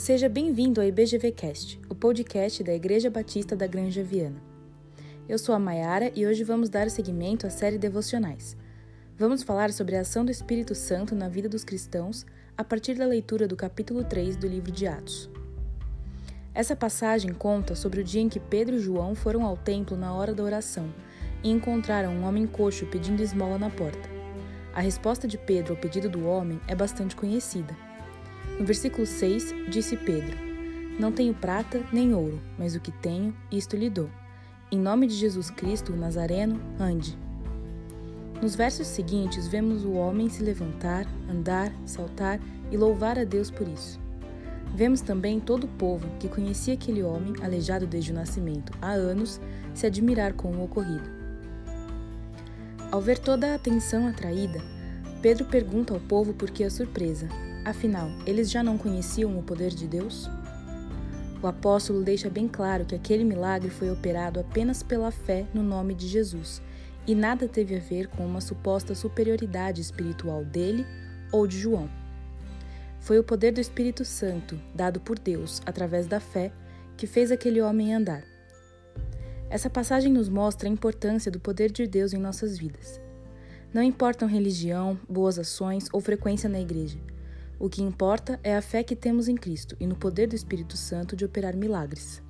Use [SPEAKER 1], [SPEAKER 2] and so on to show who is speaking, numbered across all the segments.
[SPEAKER 1] Seja bem-vindo ao IBGVcast, o podcast da Igreja Batista da Granja Viana. Eu sou a Maiara e hoje vamos dar seguimento à série Devocionais. Vamos falar sobre a ação do Espírito Santo na vida dos cristãos a partir da leitura do capítulo 3 do livro de Atos. Essa passagem conta sobre o dia em que Pedro e João foram ao templo na hora da oração e encontraram um homem coxo pedindo esmola na porta. A resposta de Pedro ao pedido do homem é bastante conhecida. No versículo 6, disse Pedro: Não tenho prata nem ouro, mas o que tenho, isto lhe dou. Em nome de Jesus Cristo, o Nazareno, ande. Nos versos seguintes, vemos o homem se levantar, andar, saltar e louvar a Deus por isso. Vemos também todo o povo que conhecia aquele homem, aleijado desde o nascimento há anos, se admirar com o ocorrido. Ao ver toda a atenção atraída, Pedro pergunta ao povo por que a surpresa, Afinal, eles já não conheciam o poder de Deus? O apóstolo deixa bem claro que aquele milagre foi operado apenas pela fé no nome de Jesus e nada teve a ver com uma suposta superioridade espiritual dele ou de João. Foi o poder do Espírito Santo, dado por Deus através da fé, que fez aquele homem andar. Essa passagem nos mostra a importância do poder de Deus em nossas vidas. Não importam religião, boas ações ou frequência na igreja. O que importa é a fé que temos em Cristo e no poder do Espírito Santo de operar milagres.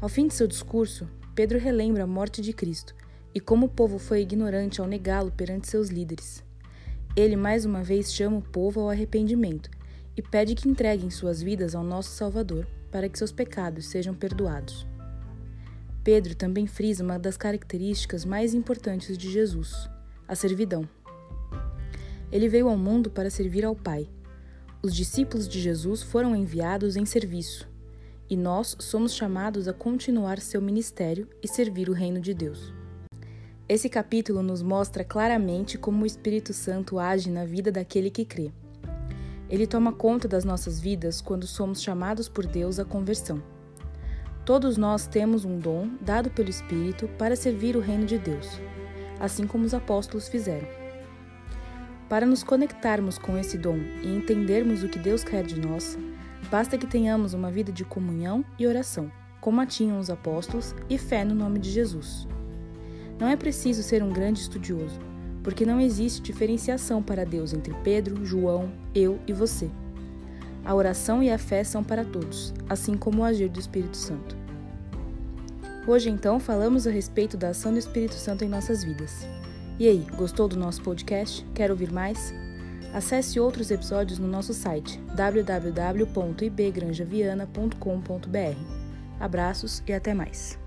[SPEAKER 1] Ao fim de seu discurso, Pedro relembra a morte de Cristo e como o povo foi ignorante ao negá-lo perante seus líderes. Ele mais uma vez chama o povo ao arrependimento e pede que entreguem suas vidas ao nosso Salvador para que seus pecados sejam perdoados. Pedro também frisa uma das características mais importantes de Jesus, a servidão. Ele veio ao mundo para servir ao Pai. Os discípulos de Jesus foram enviados em serviço, e nós somos chamados a continuar seu ministério e servir o reino de Deus. Esse capítulo nos mostra claramente como o Espírito Santo age na vida daquele que crê. Ele toma conta das nossas vidas quando somos chamados por Deus à conversão. Todos nós temos um dom dado pelo Espírito para servir o reino de Deus, assim como os apóstolos fizeram. Para nos conectarmos com esse dom e entendermos o que Deus quer de nós, basta que tenhamos uma vida de comunhão e oração, como a tinham os apóstolos, e fé no nome de Jesus. Não é preciso ser um grande estudioso, porque não existe diferenciação para Deus entre Pedro, João, eu e você. A oração e a fé são para todos, assim como o agir do Espírito Santo. Hoje, então, falamos a respeito da ação do Espírito Santo em nossas vidas. E aí, gostou do nosso podcast? Quer ouvir mais? Acesse outros episódios no nosso site www.ibgranjaviana.com.br. Abraços e até mais.